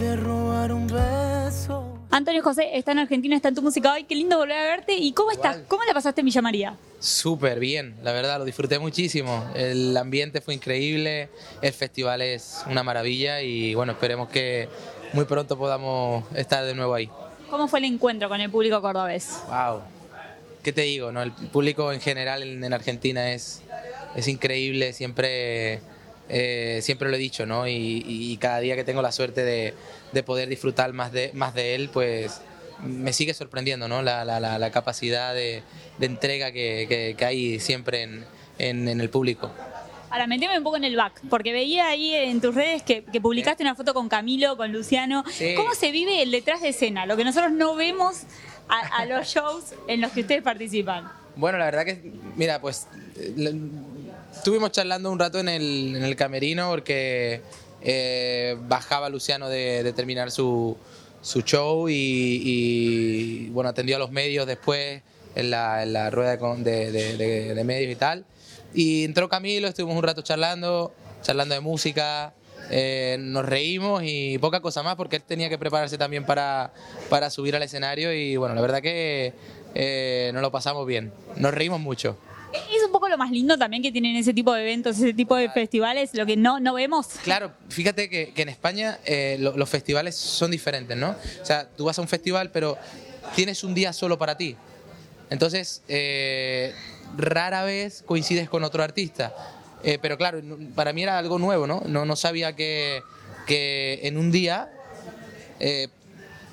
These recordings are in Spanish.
de robar un beso. Antonio José está en Argentina, está en tu música hoy. Qué lindo volver a verte. ¿Y cómo estás? Igual. ¿Cómo la pasaste en Villa María? Súper bien, la verdad, lo disfruté muchísimo. El ambiente fue increíble, el festival es una maravilla y bueno, esperemos que muy pronto podamos estar de nuevo ahí. ¿Cómo fue el encuentro con el público cordobés? Wow. ¿Qué te digo? No? El público en general en, en Argentina es, es increíble, siempre, eh, siempre lo he dicho, ¿no? Y, y cada día que tengo la suerte de, de poder disfrutar más de, más de él, pues me sigue sorprendiendo, ¿no? La, la- la- la capacidad de, de entrega que, que- que hay siempre en, en- en el público. Ahora, meteme un poco en el back, porque veía ahí en tus redes que, que publicaste una foto con Camilo, con Luciano. Sí. ¿Cómo se vive el detrás de escena? Lo que nosotros no vemos a, a los shows en los que ustedes participan. Bueno, la verdad que, mira, pues estuvimos charlando un rato en el, en el camerino porque eh, bajaba Luciano de, terminar su, su show y, y, bueno, atendió a los medios después en la, rueda de- de medios y tal. Y entró Camilo, estuvimos un rato charlando, charlando de música, eh, nos reímos y poca cosa más porque él tenía que prepararse también para, para subir al escenario y bueno, la verdad que eh, nos lo pasamos bien, nos reímos mucho. Es un poco lo más lindo también que tienen ese tipo de eventos, ese tipo de festivales, lo que no, no vemos. Claro, fíjate que, que en España eh, lo- los festivales son diferentes, ¿no? O sea, tú vas a un festival pero tienes un día solo para ti. Entonces, eh, rara vez coincides con otro artista. Eh, pero claro, para mí era algo nuevo, ¿no? No, no sabía que, que en un día, eh,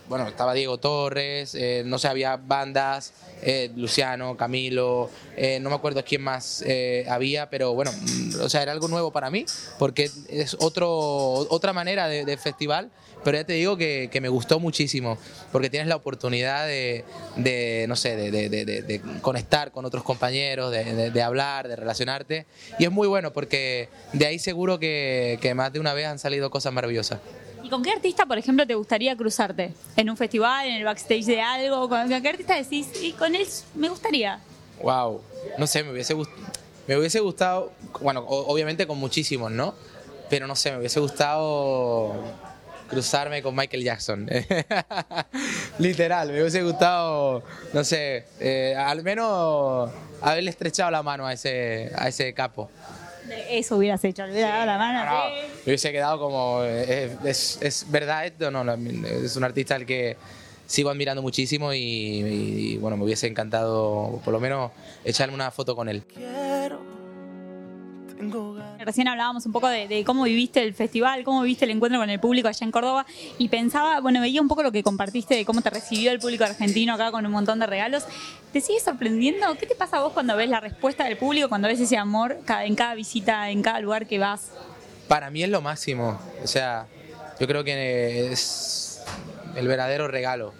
bueno, estaba Diego Torres, eh, no sé, había bandas, eh, Luciano, Camilo, eh, no me acuerdo quién más había, pero bueno, mm, o sea, era algo nuevo para mí, porque es otro, otra manera de, festival, pero ya te digo que, que me gustó muchísimo, porque tienes la oportunidad de, no sé, de, de- conectar con otros compañeros, de hablar, de relacionarte, y es muy bueno, porque de ahí seguro que, que más de una vez han salido cosas maravillosas. ¿Y con qué artista, por ejemplo, te gustaría cruzarte? ¿En un festival, en el backstage de algo? ¿Con qué artista decís? Y con él me gustaría. Wow, no sé, me hubiese, gust- me hubiese gustado, bueno, obviamente con muchísimos, ¿no? Pero no sé, me hubiese gustado cruzarme con Michael Jackson. Literal, me hubiese gustado, no sé, eh, al menos haberle estrechado la mano a ese, a ese capo. Eso hubieras hecho, le hubiera dado la mano. No, me hubiese quedado como, es, es verdad esto? No, no, es un artista al que sigo admirando muchísimo y, y, bueno, me hubiese encantado por lo menos echarme una foto con él. Recién hablábamos un poco de, de cómo viviste el festival, cómo viviste el encuentro con el público allá en Córdoba y pensaba, bueno, veía un poco lo que compartiste de cómo te recibió el público argentino acá con un montón de regalos. ¿Te sigue sorprendiendo? ¿Qué te pasa a vos cuando ves la respuesta del público, cuando ves ese amor en cada visita, en cada lugar que vas? Para mí es lo máximo. O sea, yo creo que es el verdadero regalo,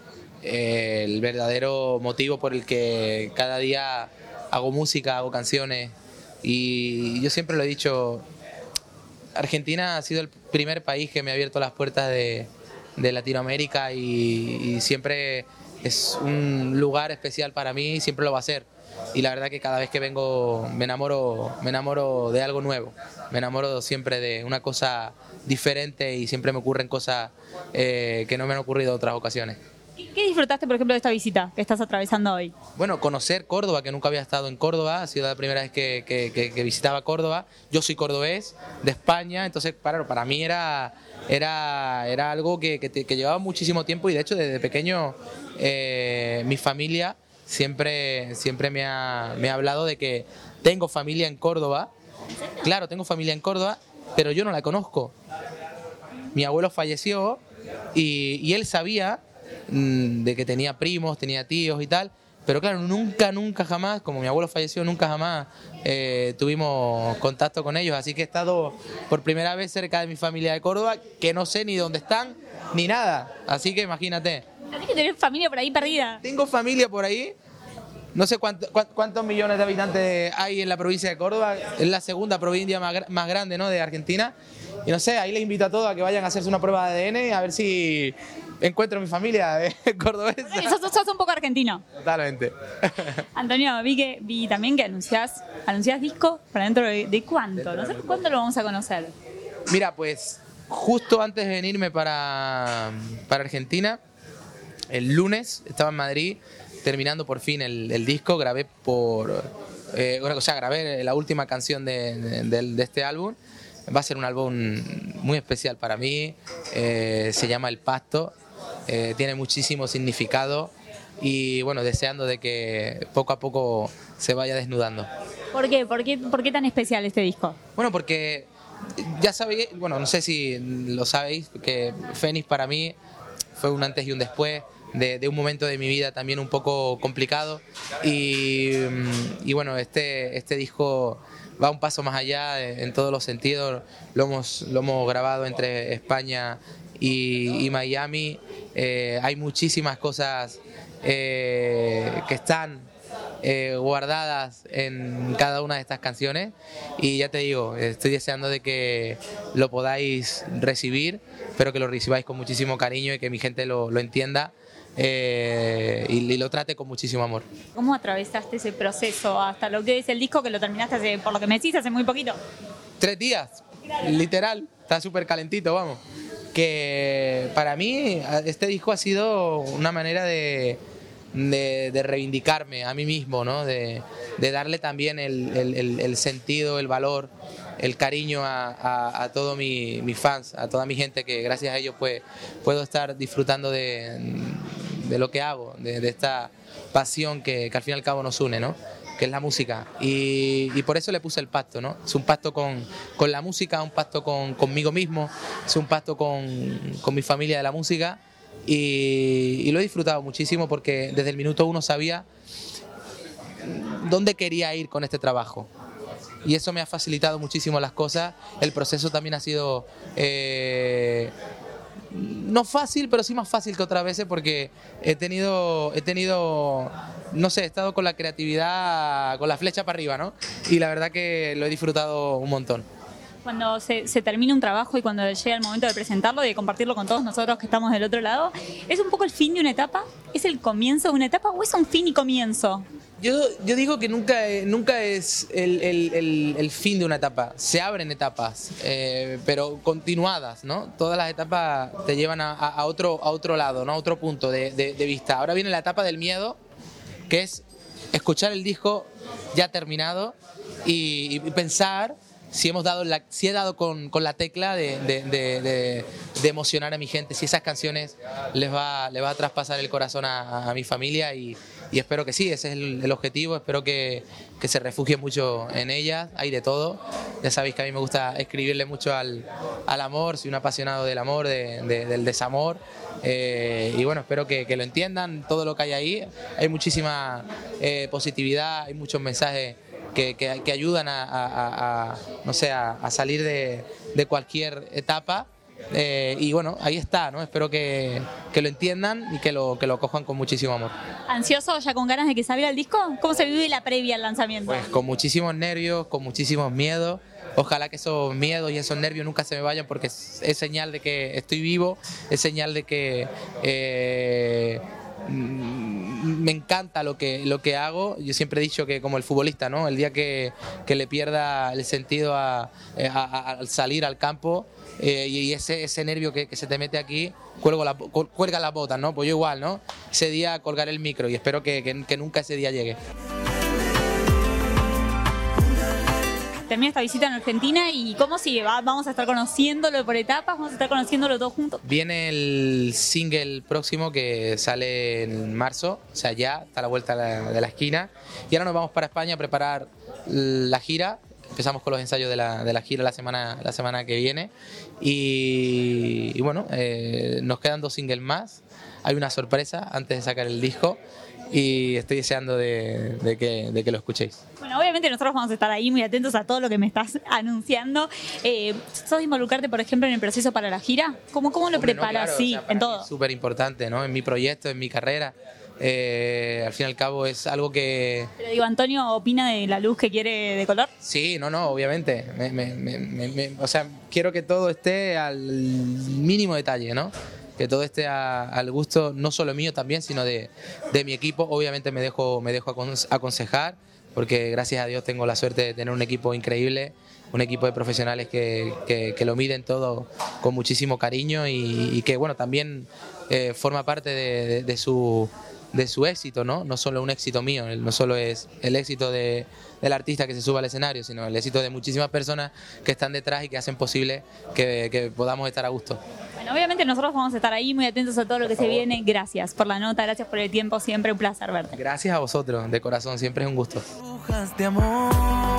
eh, el verdadero motivo por el que cada día hago música, hago canciones. Y yo siempre lo he dicho, Argentina ha sido el primer país que me ha abierto las puertas de, de Latinoamérica y, siempre es un lugar especial para mí y siempre lo va a ser. Y la verdad que cada vez que vengo me enamoro, me enamoro de algo nuevo, me enamoro siempre de una cosa diferente y siempre me ocurren cosas eh, que no me han ocurrido en otras ocasiones. ¿Qué, qué disfrutaste, por ejemplo, de esta visita que estás atravesando hoy? Bueno, conocer Córdoba, que nunca había estado en Córdoba, ha sido la primera vez que, que- que- que visitaba Córdoba. Yo soy cordobés, de España, entonces para, para mí era, era, era algo que, llevaba muchísimo tiempo y de hecho desde pequeño eh, mi familia siempre, siempre me, ha, me ha hablado de que tengo familia en Córdoba. Claro, tengo familia en Córdoba, pero yo no la conozco. Mi abuelo falleció y, y él sabía de que tenía primos, tenía tíos y tal, pero claro, nunca, nunca jamás, como mi abuelo falleció, nunca jamás eh, tuvimos contacto con ellos, así que he estado por primera vez cerca de mi familia de Córdoba, que no sé ni dónde están, ni nada, así que imagínate. Que tenés familia por ahí perdida. Tengo familia por ahí. No sé cuánto- cuán- cuántos millones de habitantes hay en la provincia de Córdoba. Es la segunda provincia más, más grande ¿no? de Argentina. Y no sé, ahí les invito a todos a que vayan a hacerse una prueba de ADN a ver si encuentro mi familia cordobesa. Sos, sos- un poco argentino. Totalmente. Antonio, vi que vi también que anunciás, anunciás disco para dentro de, de cuánto. No sé cuándo lo vamos a conocer. Mira, pues justo antes de venirme para, para Argentina, el lunes estaba en Madrid terminando por fin el, el disco, grabé por... Eh, o sea, grabé la última canción de, de- de este álbum. Va a ser un álbum muy especial para mí. eh, se llama El Pasto. eh, tiene muchísimo significado y bueno, deseando de que poco a poco se vaya desnudando. ¿Por qué? ¿Por qué, por qué tan especial este disco? Bueno, porque ya sabéis, bueno, no sé si lo sabéis, que Fénix para mí fue un antes y un después de, de un momento de mi vida también un poco complicado y, mm, y bueno, este, este disco va un paso más allá en, en todos los sentidos, lo hemos, lo hemos grabado entre España y, Miami, Eh, hay muchísimas cosas eh, que están eh, guardadas en cada una de estas canciones. Y ya te digo, estoy deseando de que lo podáis recibir, pero que lo recibáis con muchísimo cariño y que mi gente lo, lo entienda eh, y, y lo trate con muchísimo amor. ¿Cómo atravesaste ese proceso hasta lo que es el disco que lo terminaste hace, por lo que me decís, hace muy poquito? Tres días, literal, está súper calentito, vamos. Que para mí este disco ha sido una manera de, de, de reivindicarme a mí mismo, ¿no? de, de darle también el, el- el- el sentido, el valor, el cariño a, todos mi- mis fans, a toda mi gente que gracias a ellos pues, puedo estar disfrutando de, lo que hago, de, esta pasión que, al fin y al cabo nos une, ¿no? que es la música. Y, por eso le puse el pacto, ¿no? Es un pacto con, la música, un pacto con, conmigo mismo, es un pacto con, con mi familia de la música. Y, y lo he disfrutado muchísimo porque desde el minuto uno sabía dónde quería ir con este trabajo. Y eso me ha facilitado muchísimo las cosas. El proceso también ha sido eh, no fácil, pero sí más fácil que otras veces porque he tenido, he tenido, no sé, he estado con la creatividad, con la flecha para arriba, ¿no? Y la verdad que lo he disfrutado un montón. Cuando se, se termina un trabajo y cuando llega el momento de presentarlo y de compartirlo con todos nosotros que estamos del otro lado, ¿es un poco el fin de una etapa? ¿Es el comienzo de una etapa o es un fin y comienzo? Yo, yo digo que nunca, nunca es el, el- el- el fin de una etapa. Se abren etapas, eh, pero continuadas, ¿no? Todas las etapas te llevan a- a otro, a otro lado, ¿no? A otro punto de, de- de vista. Ahora viene la etapa del miedo, que es escuchar el disco ya terminado y, y pensar si hemos dado si he dado con, la tecla de, emocionar a mi gente, si esas canciones les va, a traspasar el corazón a, mi familia y, espero que sí, ese es el, objetivo, espero que, se refugien mucho en ellas, hay de todo, ya sabéis que a mí me gusta escribirle mucho al, amor, soy un apasionado del amor, de- de- del desamor eh, y bueno, espero que, que lo entiendan, todo lo que hay ahí, hay muchísima eh, positividad, hay muchos mensajes que, que- que ayudan a, a- a- a, no sé, a, salir de, de cualquier etapa. eh, y bueno, ahí está, ¿no? Espero que, que lo entiendan y que lo, que lo cojan con muchísimo amor. ¿Ansioso ya con ganas de que salga el disco? ¿Cómo se vive la previa al lanzamiento? Pues con muchísimos nervios, con muchísimos miedos. Ojalá que esos miedos y esos nervios nunca se me vayan porque es, es señal de que estoy vivo, es señal de que eh, me encanta lo que, lo que hago. Yo siempre he dicho que como el futbolista, ¿no? El día que, que le pierda el sentido a, eh, al salir al campo eh, y ese, ese nervio que, que se te mete aquí, cuelgo la, cu- cuelga las botas, ¿no? Pues yo igual, ¿no? Ese día colgaré el micro y espero que- que nunca ese día llegue. Termina esta visita en Argentina y ¿cómo sigue? Va- ¿Vamos a estar conociéndolo por etapas? ¿Vamos a estar conociéndolo todos juntos? Viene el single próximo que sale en marzo, o sea, ya está a la vuelta de la, esquina. Y ahora nos vamos para España a preparar la gira. Empezamos con los ensayos de la, de la gira la semana, la semana que viene. Y, y bueno, eh, nos quedan dos singles más. Hay una sorpresa antes de sacar el disco y estoy deseando de, de que, de que lo escuchéis. Bueno, obviamente nosotros vamos a estar ahí muy atentos a todo lo que me estás anunciando. Eh, ¿Sos involucrarte, por ejemplo, en el proceso para la gira? ¿Cómo, cómo lo Hombre, no, preparas? claro, sí, o sea, en todo. Súper importante, ¿no? En mi proyecto, en mi carrera. Eh, al fin y al cabo es algo que, Pero digo, Antonio opina de la luz que quiere de color. Sí, no, no, obviamente. Me- me- me- me- me- o sea, quiero que todo esté al mínimo detalle, ¿no? Que todo esté al gusto no solo mío también, sino de, de mi equipo. Obviamente me dejo, me dejo acon- aconsejar, porque gracias a Dios tengo la suerte de tener un equipo increíble, un equipo de profesionales que, que- lo miden todo con muchísimo cariño y, que bueno, también eh, forma parte de su, de su éxito, ¿no? No solo un éxito mío, no solo es el éxito de- del artista que se suba al escenario, sino el éxito de muchísimas personas que están detrás y que hacen posible que, que podamos estar a gusto. Bueno, obviamente nosotros vamos a estar ahí muy atentos a todo lo que se viene. Gracias por la nota, gracias por el tiempo, siempre un placer verte. Gracias a vosotros, de corazón, siempre es un gusto. Brujas de amor.